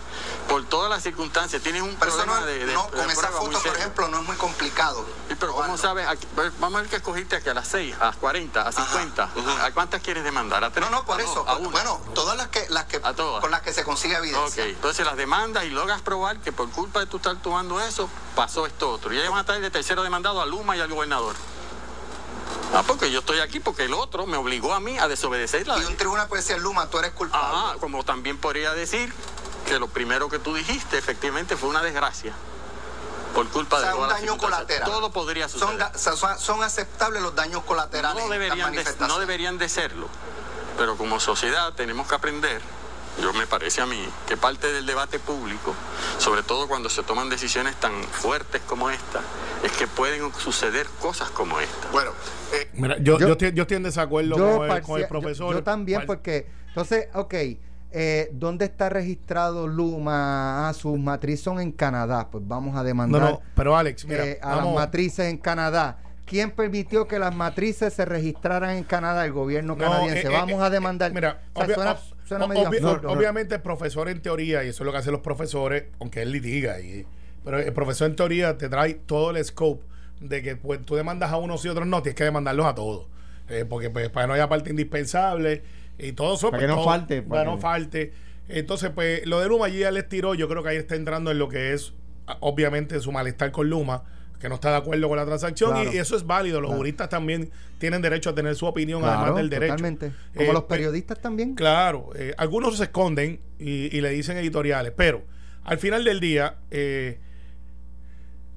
por todas las circunstancias. Tienes un problema no, de, de- no, de con esa foto, por ejemplo, no es muy complicado. Sí, pero ¿cómo sabes? A- pues, vamos a ver que escogiste aquí a las 6, a las 40, a 50. ¿A cuántas quieres demandar? ¿A? No, no, por ¿A eso. dos? ¿A una? Bueno, todas las que, las que A todas. con las que se consigue Ok, evidencia. entonces las demandas y logras probar que por culpa de tú estar tomando eso, pasó esto otro. Y ellos van a estar de tercero demandado a Luma y al gobernador. Ah, porque yo estoy aquí porque el otro me obligó a mí a desobedecer la Y un tribunal puede decir, Luma, tú eres culpable. Ajá, como también podría decir que lo primero que tú dijiste efectivamente fue una desgracia por culpa O sea, de un daño colateral. Todo podría suceder. son, son aceptables los daños colaterales no deberían, de, no deberían de serlo. Pero como sociedad tenemos que aprender, yo me parece a mí, que parte del debate público, sobre todo cuando se toman decisiones tan fuertes como esta, es que pueden suceder cosas como esta. Bueno, eh, Mira, yo, Yo- yo, estoy, yo estoy en desacuerdo Yo con, el, con el profesor. Yo, también, porque. Entonces, ok. eh, ¿Dónde está registrado Luma? Ah, sus matrices son en Canadá. Pues vamos a demandar no, pero Alex, mira, eh, a las matrices en Canadá. ¿Quién permitió que las matrices se registraran en Canadá? El gobierno No, canadiense. eh, vamos eh, a demandar. eh, Mira, O sea, obvia- suena, ob- suena medio obvi- absurdo. obviamente el profesor en teoría, y eso es lo que hacen los profesores, aunque él litiga, y, pero el profesor en teoría te trae todo el scope de que pues, tú demandas a unos y otros no, tienes que demandarlos a todos. Eh, porque pues, para que no haya parte indispensable y todo eso. Para pues, que no todo- falte, Para para que no falte. Entonces, pues lo de Luma allí ya les tiró, yo creo que ahí está entrando en lo que es obviamente su malestar con Luma que no está de acuerdo con la transacción y- Claro. y, eso es válido. Los juristas también tienen derecho a tener su opinión Claro, además del derecho. Totalmente. Como Eh, los pe- periodistas también. Claro, eh, algunos se esconden y, y le dicen editoriales, pero al final del día, eh,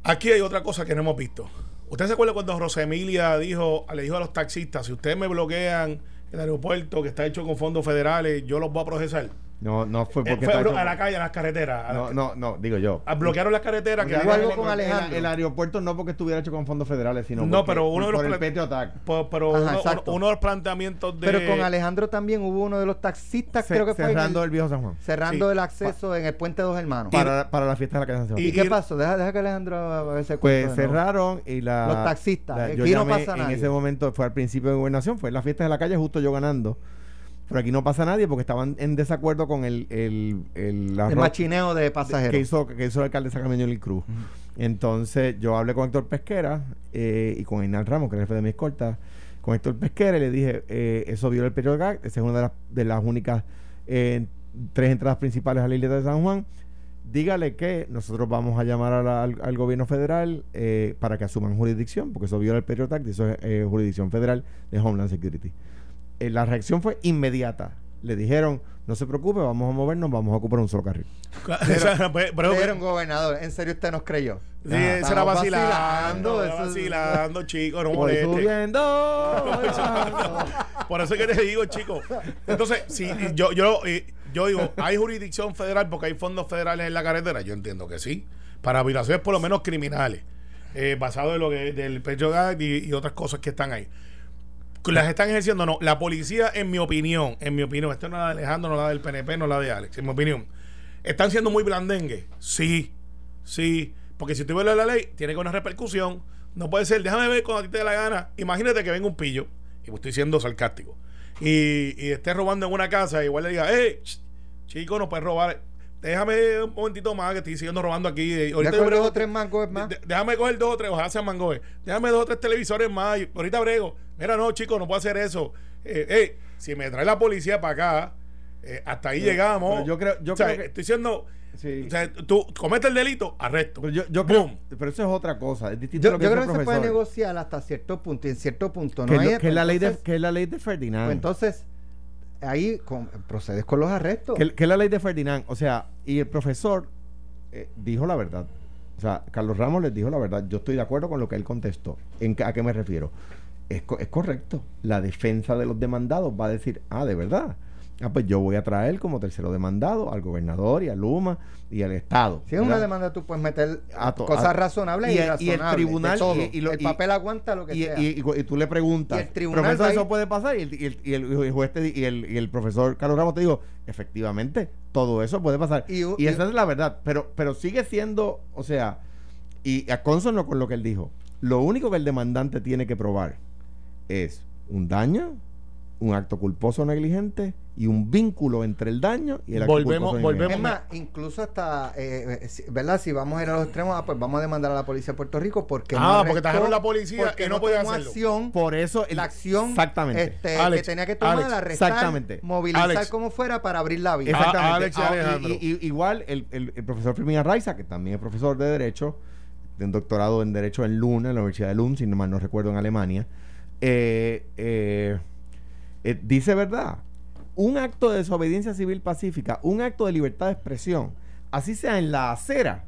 aquí hay otra cosa que no hemos visto. ¿Usted se acuerda cuando Rosemilia dijo, le dijo a los taxistas, si ustedes me bloquean el aeropuerto que está hecho con fondos federales, yo los voy a procesar? No, no fue Eh, porque fue está hecho- a la calle, a las carreteras. a No, las- no, no, digo yo. a- bloquearon las carreteras. que algo con El- Alejandro. El, aeropuerto no porque estuviera hecho con fondos federales, sino No, porque- pero uno de por los el plan- petio attack. Pero, pero Ajá, uno, exacto. uno de los planteamientos de... Pero con Alejandro también hubo uno de los taxistas, creo que fue. en cerrando el- el viejo San Juan. cerrando Sí. el acceso en el puente Dos Hermanos. Para, para la fiesta de la calle San ¿Y, Sebastián. y- qué pasó? Deja, deja que Alejandro a ver ese Pues de cerraron y la. Los taxistas, la- aquí yo no llamé pasa en nadie. ese momento, fue al principio de gobernación, fue en la fiesta de la calle, justo yo ganando. Pero aquí no pasa nadie porque estaban en desacuerdo con el, el, el, El machineo de pasajeros. que hizo, que hizo el alcalde de Sacramento y Cruz. Entonces yo hablé con Héctor Pesquera eh, y con Inal Ramos, que es el jefe de mi escolta, con Héctor Pesquera y le dije, eh, eso viola el periodo GAC, esa es una de las, de las únicas eh, tres entradas principales a la isla de San Juan. Dígale que nosotros vamos a llamar a la- al, al gobierno federal eh, para que asuman jurisdicción, porque eso viola el periodo GAC y eso es eh, jurisdicción federal de Homeland Security. Eh, la reacción fue inmediata. Le dijeron, no se preocupe, vamos a movernos, vamos a ocupar un solo carril. (laughs) O sea, pero- Dijeron, gobernador, ¿en serio usted nos creyó? Sí, Ah, vacilando, era eso- vacilando, chico, no Voy moleste. (laughs) subiendo. Por eso es que te digo, chico. Entonces, si yo, yo, eh, yo digo, ¿hay jurisdicción federal porque hay fondos federales en la carretera? Yo entiendo que sí. Para violaciones por lo menos criminales. eh, basado en lo que del Pecho y, y otras cosas que están ahí. Las están ejerciendo, no. La policía, en mi opinión, en mi opinión, esto no la de Alejandro, no la del PNP, no la de Alex, en mi opinión, están siendo muy blandengues. Sí, sí. Porque si tú violas la ley, tiene que una repercusión. No puede ser, déjame ver cuando a ti te dé la gana. Imagínate que venga un pillo, y estoy siendo sarcástico, y, y esté robando en una casa, y igual le diga, hey, ch- chico, no puedes robar. Déjame un momentito más que estoy siguiendo robando aquí. y ahorita con dos brego- o tres mangos más. de- déjame coger dos o tres, ojalá sean mangoes. Déjame dos o tres televisores más. y ahorita brego. Mira, no, chicos, no puedo hacer eso. Eh, eh, si me trae la policía para acá, eh, hasta ahí llegamos. pero yo creo- yo O sea, creo que- Estoy diciendo. Sí. O sea, tú cometes el delito, arresto. Pero yo, yo creo, pero eso es otra cosa, es distinto a Yo, lo que yo dice creo que se puede negociar hasta cierto punto y en cierto punto que, no es hay lo- que es la ley de, que es la ley de Ferdinand. pues entonces ahí con- procedes con los arrestos. que, que es la ley de Ferdinand. O sea, y el profesor eh, dijo la verdad. O sea, Carlos Ramos les dijo la verdad. Yo estoy de acuerdo con lo que él contestó. ¿En, ¿A qué me refiero? Es correcto. La defensa de los demandados va a decir, ah, de verdad. Ah, pues yo voy a traer como tercero demandado al gobernador y a Luma y al Estado. si es una demanda tú puedes meter A to- cosas a- razonables y, y el- y el irrazonables, tribunal- y- y lo- el papel aguanta lo que sea. y- tú le preguntas, Y el tribunal profesor, eso puede pasar. Y el, juez te y el, y el profesor Carlos Ramos te dijo, efectivamente, todo eso puede pasar. Y- esa es la verdad. Pero, pero sigue siendo, o sea, y a consono con lo que él dijo, lo único que el demandante tiene que probar es un daño, un acto culposo negligente y un vínculo entre el daño y el acto Volvemos- culposo volvemos- es más, incluso hasta, eh, eh, si- ¿verdad? Si vamos a ir a los extremos, ah, pues vamos a demandar a la policía de Puerto Rico porque Ah, no porque trajeron la policía porque y no podía hacerlo. acción Por eso el- la acción Exactamente. este, Alex, que tenía que tomar, Alex, arrestar, exactamente. movilizar Alex. como fuera para abrir la vía. Exactamente. Alex y Ah, Alejandro. y- y- igual el, el- el profesor Fermín Arraiza, que también es profesor de Derecho, de un doctorado en Derecho en Luna, en la Universidad de Lund, si no mal no recuerdo, en Alemania, eh, eh, eh, dice verdad. un acto de desobediencia civil pacífica, un acto de libertad de expresión, así sea en la acera,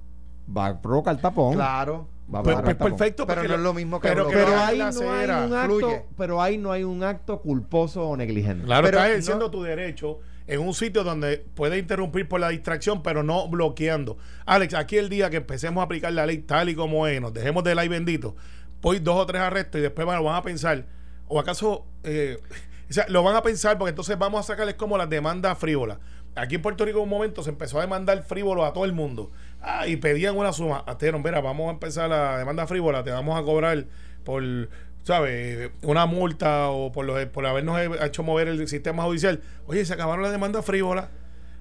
va a provocar tapón. Claro. Va a Pues, provocar pues tapón. perfecto, Pero no es lo mismo que pero, que Pero ahí, en la no hay un acto, fluye. pero ahí no hay un acto culposo o negligente. Claro, Pero estás no- ejerciendo tu derecho en un sitio donde puede interrumpir por la distracción, pero no bloqueando. Alex, aquí el día que empecemos a aplicar la ley tal y como es, nos dejemos del ay bendito, pues dos o tres arrestos y después van, van a pensar, o acaso, eh, o sea, lo van a pensar porque entonces vamos a sacarles como las demandas frívolas. Aquí en Puerto Rico en un momento se empezó a demandar frívolo a todo el mundo. Ah, y pedían una suma. Ateron, mira, vamos a empezar la demanda frívola, te vamos a cobrar por, ¿sabes? Una multa o por, los, por habernos hecho mover el sistema judicial. Oye, se acabaron las demandas frívolas.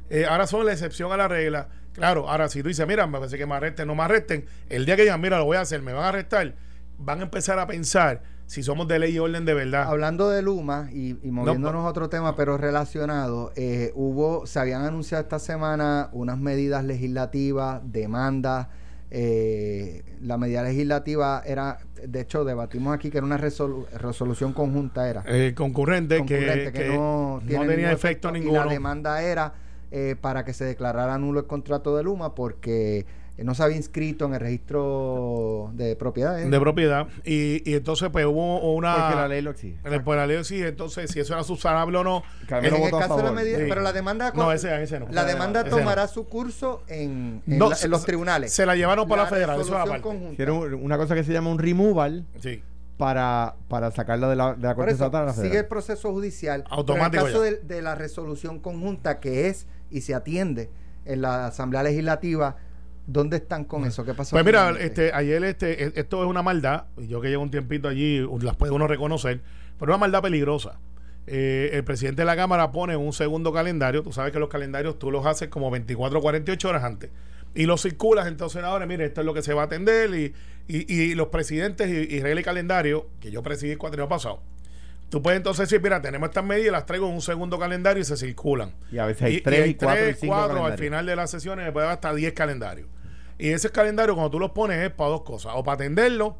Eh, ahora son la excepción a la regla. Claro, ahora si tú dices, mira, me parece que me arresten, no me arresten, el día que digan, mira, lo voy a hacer, me van a arrestar, van a empezar a pensar si somos de ley y orden de verdad. Hablando de Luma y, y moviéndonos a otro tema, pero relacionado, eh, hubo, se habían anunciado esta semana unas medidas legislativas, demandas. eh, la medida legislativa era, de hecho, debatimos aquí que era una resolu- resolución conjunta, era. Eh, concurrente, concurrente, que, que no, tenía ningún efecto Y ninguno. la demanda era eh, para que se declarara nulo el contrato de Luma porque no se había inscrito en el registro de propiedades. de propiedad. Y, y entonces, pues hubo una. Porque la ley lo exige. el- pues, la ley sí, entonces, si eso era subsanable o no. En el a caso de la medida, Sí. pero la demanda No, ese, ese no. la demanda Ese no. tomará su curso en, en No, la- en los tribunales. Se la llevaron por la, federal, eso aparte. una cosa que se llama un removal Sí. para, para sacarla de la, de la Corte Estatal sigue el proceso judicial. Automático Pero en el caso de, de la resolución conjunta que es y se atiende en la Asamblea Legislativa, ¿dónde están con eso? ¿Qué pasó? Pues mira, este, ayer este, e- esto es una maldad, y yo que llevo un tiempito allí, las puede uno reconocer, pero una maldad peligrosa. Eh, el presidente de la Cámara pone un segundo calendario, tú sabes que los calendarios tú los haces como 24 o 48 horas antes, y los circulas entonces senadores, mire, esto es lo que se va a atender, y, y, y los presidentes y, y regla y calendario, que yo presidí el cuatrienio pasado, tú puedes entonces decir, mira, tenemos estas medidas, las traigo en un segundo calendario y se circulan. Y a veces hay tres y cuatro y tres, cinco cuatro, al final de las sesiones puede haber hasta 10 calendarios. Y ese calendario, cuando tú los pones, es para dos cosas: o para atenderlo,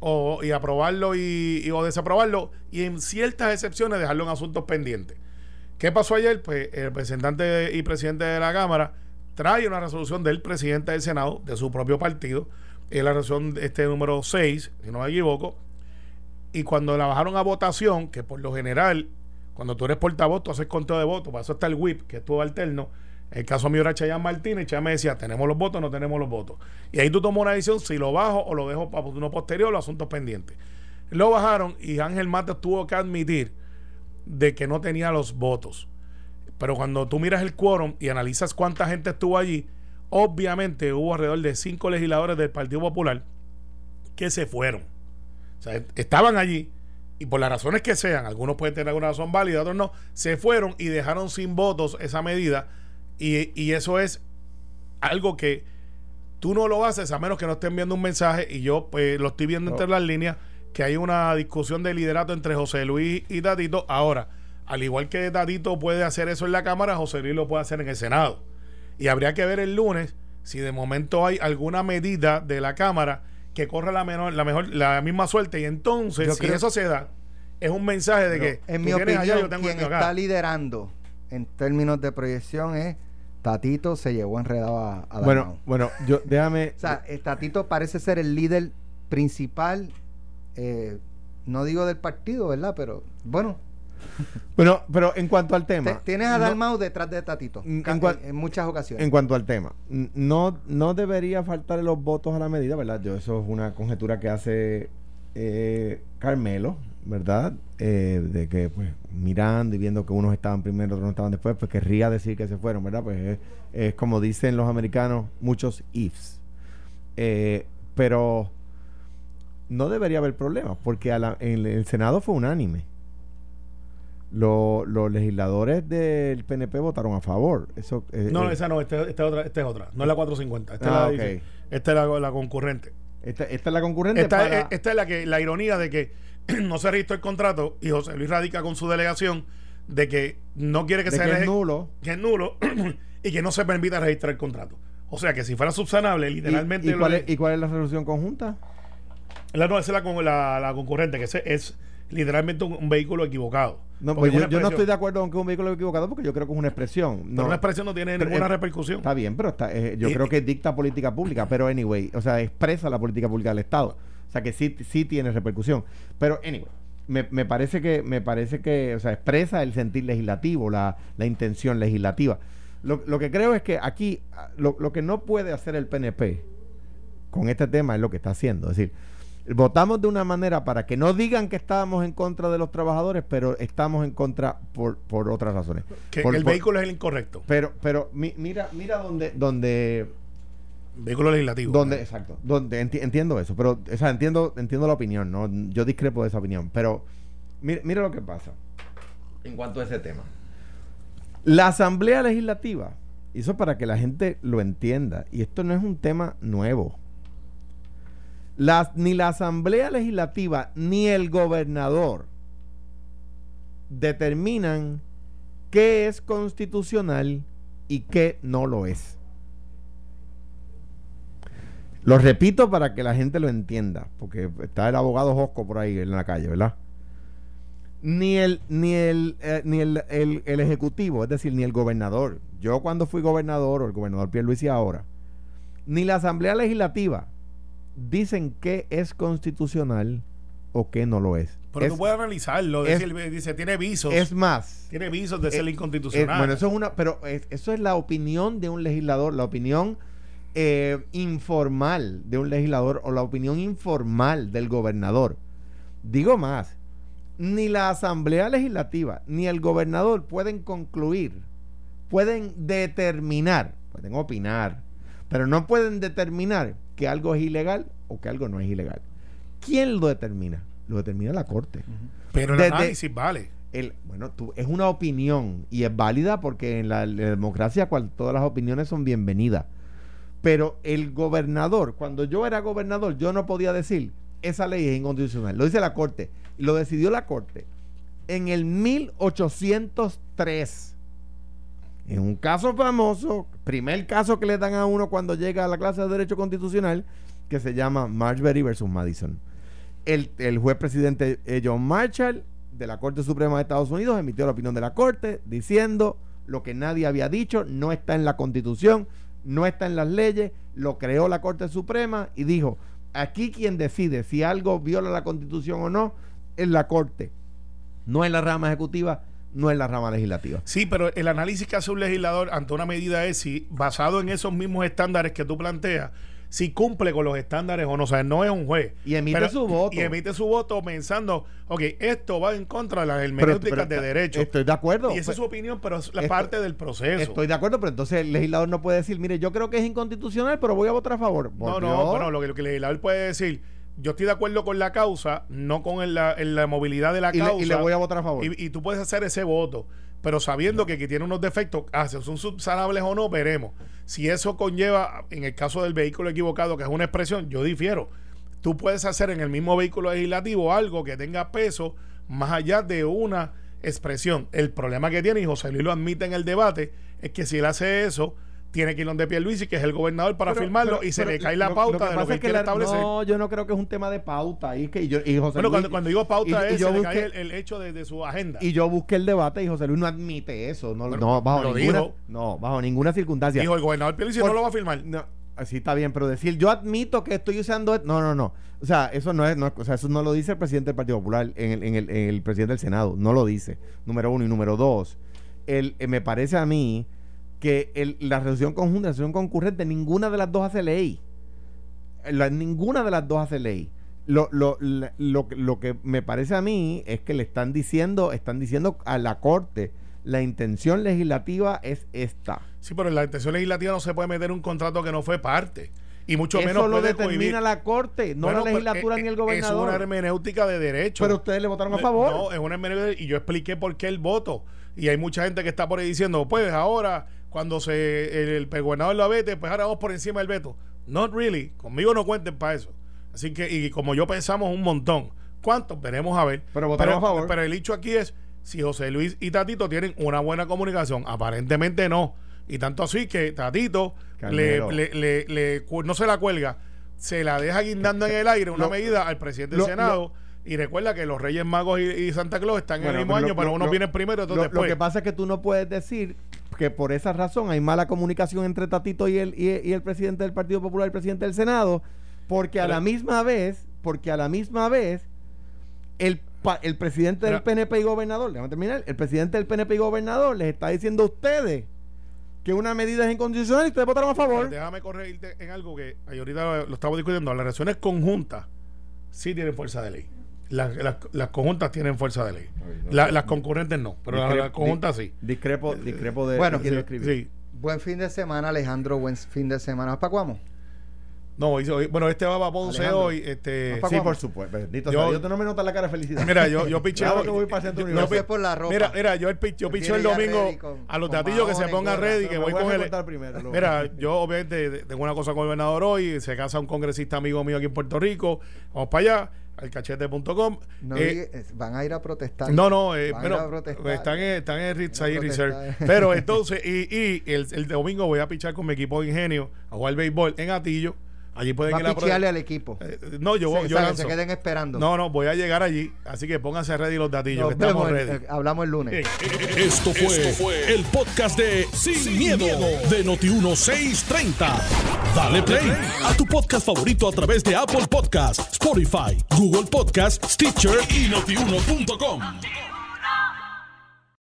o, y aprobarlo y, y- o desaprobarlo, y en ciertas excepciones dejarlo en asuntos pendientes. ¿Qué pasó ayer? Pues el representante y presidente de la Cámara trae una resolución del presidente del Senado, de su propio partido, es la resolución este número 6, si no me equivoco, y cuando la bajaron a votación, que por lo general, cuando tú eres portavoz, tú haces conteo de votos, para eso está el whip, que es tu alterno. El caso mío era Chayanne Martínez, Chayanne me decía, tenemos los votos, no tenemos los votos. Y ahí tú tomas una decisión si lo bajo o lo dejo para uno posterior los asuntos pendientes. Lo bajaron y Ángel Matos tuvo que admitir de que no tenía los votos. Pero cuando tú miras el quórum y analizas cuánta gente estuvo allí, obviamente hubo alrededor de cinco legisladores del Partido Popular que se fueron. O sea, estaban allí y por las razones que sean, algunos pueden tener alguna razón válida, otros no, se fueron y dejaron sin votos esa medida y, y eso es algo que tú no lo haces a menos que no estén viendo un mensaje y yo pues lo estoy viendo No. entre las líneas que hay una discusión de liderato entre José Luis y Tatito. Ahora, al igual que Tatito puede hacer eso en la Cámara, José Luis lo puede hacer en el Senado. Y habría que ver el lunes si de momento hay alguna medida de la Cámara que corra la, menor, la, mejor, la misma suerte. Y entonces, Yo si creo- eso se da, es un mensaje de que en mi opinión, allá, yo tengo quien acá. está liderando en términos de proyección es Tatito se llevó enredado a, a Bueno, bueno, yo déjame. (laughs) O sea, eh, Tatito parece ser el líder principal, eh, no digo del partido, ¿verdad? Pero bueno, bueno, pero en cuanto al te- tema. tienes a no- Dalmau detrás de Tatito En cuan- en, en muchas ocasiones. En cuanto al tema, no, no debería faltarle los votos a la medida, ¿verdad? Yo, eso es una conjetura que hace eh, Carmelo, ¿verdad? Eh, de que, pues, mirando y viendo que unos estaban primero, otros no estaban después, pues querría decir que se fueron, ¿verdad? Pues es, es como dicen los americanos, muchos ifs. Eh, pero no debería haber problemas, porque a la- en el Senado fue unánime. Lo- los legisladores del PNP votaron a favor. Eso, eh, No, eh, esa no, esta, esta, otra, esta es otra. No es la 450. Esta Ah, es la, esta es la, la concurrente. Esta, esta es la concurrente Esta, para- es, esta es la que la ironía de que (clears throat) no se registró el contrato y José Luis radica con su delegación de que no quiere que de sea que es nulo. que es nulo (clears throat) y que no se permita registrar el contrato. O sea que si fuera subsanable, ¿Y, literalmente y lo cuál es, ¿Y cuál es la resolución conjunta? La, no, esa es la, la, la concurrente, que es literalmente un, un vehículo equivocado. No, pues yo, yo no estoy de acuerdo con que un vehículo equivocado porque yo creo que es una expresión. Pero No, una expresión no tiene Pero, ninguna repercusión. Está bien, pero está, eh, yo Y- creo que dicta política pública, pero anyway, o sea, expresa la política pública del Estado. O sea, que sí, sí tiene repercusión. Pero anyway, me, me parece que, me parece que, o sea, expresa el sentir legislativo, la, la intención legislativa. Lo, lo que creo es que aquí, ah, lo, lo que no puede hacer el PNP con este tema es lo que está haciendo. Es decir, votamos de una manera para que no digan que estábamos en contra de los trabajadores, pero estamos en contra por, por otras razones. que Por- el por- vehículo es el incorrecto. pero, pero mi- mira, mira donde, donde, Vehículo legislativo. donde, exacto, donde enti- entiendo eso, pero, o sea, entiendo, entiendo la opinión, no, yo discrepo de esa opinión, pero mira, mira lo que pasa en cuanto a ese tema. La Asamblea Legislativa, y eso para que la gente lo entienda, y esto no es un tema nuevo. Ni la Asamblea Legislativa ni el gobernador determinan qué es constitucional y qué no lo es. Lo repito para que la gente lo entienda, porque está el abogado Josco por ahí en la calle, ¿verdad? Ni el, ni el, eh, ni el, el- el ejecutivo, es decir, ni el gobernador. Yo cuando fui gobernador, o el gobernador Pierluisi ahora, ni la Asamblea Legislativa dicen qué es constitucional o qué no lo es. Pero es, tú puedes analizarlo. es- decir, dice, tiene visos. es más, tiene visos de ser eh, inconstitucional. eh, bueno, eso es una, pero es- eso es la opinión de un legislador, la opinión eh, informal de un legislador o la opinión informal del gobernador. Digo más, ni la Asamblea Legislativa ni el gobernador pueden concluir, pueden determinar, pueden opinar, pero no pueden determinar que algo es ilegal o que algo no es ilegal. ¿Quién lo determina? Lo determina la Corte. pero el desde- análisis vale. El, bueno, tú, es una opinión y es válida porque en la, democracia cual, todas las opiniones son bienvenidas. Pero el gobernador, cuando yo era gobernador, yo no podía decir esa ley es inconstitucional. Lo dice la Corte. Lo decidió la Corte en el 1803. En un caso famoso, primer caso que le dan a uno cuando llega a la clase de Derecho Constitucional, que se llama Marbury versus Madison. El, el juez presidente eh, John Marshall de la Corte Suprema de Estados Unidos emitió la opinión de la Corte diciendo lo que nadie había dicho, no está en la Constitución, no está en las leyes, lo creó la Corte Suprema y dijo, aquí quien decide si algo viola la Constitución o no es la Corte, no es la rama ejecutiva, no es la rama legislativa. Sí, pero el análisis que hace un legislador ante una medida es si, basado en esos mismos estándares que tú planteas, si cumple con los estándares o no. O sea, no es un juez. Y emite su voto. Y emite su voto pensando, ok, esto va en contra de las hermenéuticas de derecho. Estoy de acuerdo. y esa es su opinión, pero es la parte del proceso. Estoy de acuerdo, pero entonces el legislador no puede decir, mire, yo creo que es inconstitucional, pero voy a votar a favor. No, Por no, Dios. bueno, lo que, lo que el legislador puede decir, yo estoy de acuerdo con la causa, no con el- la, en la movilidad de la y, le, causa. y le voy a votar a favor. Y, y tú puedes hacer ese voto, pero sabiendo que, que tiene unos defectos, ah, si son subsanables o no, veremos. Si eso conlleva, en el caso del vehículo equivocado, que es una expresión, yo difiero. Tú puedes hacer en el mismo vehículo legislativo algo que tenga peso más allá de una expresión. El problema que tiene, y José Luis lo admite en el debate, es que si él hace eso, tiene que ir donde Pierluisi, que es el gobernador, para Pero- firmarlo pero- y se pero le cae la pauta lo que de lo que es él quiere la- establecer. No, yo no creo que es un tema de pauta. Y, que, y yo, y José Bueno, Luis- cuando, cuando digo pauta y- es, yo se le busqué- cae el, el hecho de, de su agenda. Y yo busqué el debate y José Luis no admite eso. No, no, bajo, lo ninguna, dijo. no, bajo ninguna circunstancia. Dijo el gobernador Pierluisi Por- no lo va a firmar. No, así está bien, pero decir yo admito que estoy usando. et- No, no, no. O sea, eso no es, no o sea, eso no lo dice el presidente del Partido Popular, en el, en el, en el presidente del Senado. No lo dice. Número uno y número dos. El, eh, me parece a mí que el- la resolución conjunta, la resolución concurrente, ninguna de las dos hace ley. La- ninguna de las dos hace ley. Lo, lo, lo, que- lo que me parece a mí es que le están diciendo, están diciendo a la corte, la intención legislativa es esta. Sí, pero en la intención legislativa no se puede meter un contrato que no fue parte. Y mucho Eso menos lo puede determina cohibir. la corte, no Bueno, la pues, legislatura eh, ni el Es una gobernador. hermenéutica de derecho. Pero ustedes le votaron a favor. No, es una hermenéutica y yo expliqué por qué el voto. Y hay mucha gente que está por ahí diciendo, pues ahora, cuando se el, el gobernador lo vete, pues ahora vamos por encima del veto. Not really. Conmigo no cuenten para eso. Así que, y como yo pensamos un montón. ¿Cuántos? Veremos a ver. Pero votaron pero, a favor. pero el hecho aquí es si José Luis y Tatito tienen una buena comunicación. Aparentemente no. Y tanto así que Tatito le, le- le- no se la cuelga se la deja guindando en el aire una Lo- medida al presidente lo- del Senado. y recuerda que los Reyes Magos y, y Santa Claus están en el mismo año, pero lo- vienen primero Lo, después. lo que pasa es que tú no puedes decir que por esa razón hay mala comunicación entre Tatito y el, y, y el presidente del Partido Popular y el presidente del Senado, porque a Pero- la misma vez, porque a la misma vez, el, el presidente del PNP y gobernador, déjame terminar, el presidente del PNP y gobernador les está diciendo a ustedes que una medida es inconstitucional y ustedes votaron a favor. déjame corregirte en algo que ahorita lo, lo estamos discutiendo. Las relaciones conjuntas sí tienen fuerza de ley. Las, las- las conjuntas tienen fuerza de ley. La- las concurrentes no, pero las, Discrepo- las conjuntas sí. Discrepo, discrepo de Bueno, de Sí, escribió. sí. Buen fin de semana, Alejandro. Buen fin de semana. ¿Vas para Cuamo? No, hizo- bueno, este va para Ponce Alejandro. hoy. Este, ¿Vas pa' Sí, por supuesto. Bendito Yo- sea no me notas la cara de felicidad. Mira, yo, yo (laughs) piché. Claro que voy para el centro yo- No sé por la ropa. Mira, mira, yo, el, yo piché el domingo con- a los tatillos que se pongan ready, que voy voy con a él. recortar primero, Mira, yo obviamente tengo una cosa con el gobernador hoy, se casa un congresista amigo mío aquí en Puerto Rico, vamos para allá, al cachete.com. No Eh, van a ir a protestar. no, no, eh, a a están en, están en Ritz ahí. Reserve. (laughs) Pero entonces, y, y el, el domingo voy a pichar con mi equipo de ingenio a jugar béisbol en Atillo. Allí pueden Va ir a a pichearle protestar. al equipo. Eh, no, yo, se, yo o sea, se queden esperando. No, no, voy a llegar allí. Así que pónganse ready los datillos, Nos que estamos ready. eh, hablamos el lunes. (laughs) Esto fue, el podcast de Sin, miedo, de Noti1630. Dale play a tu podcast favorito a través de Apple Podcasts, Spotify, Google Podcasts, Stitcher y notiuno.com.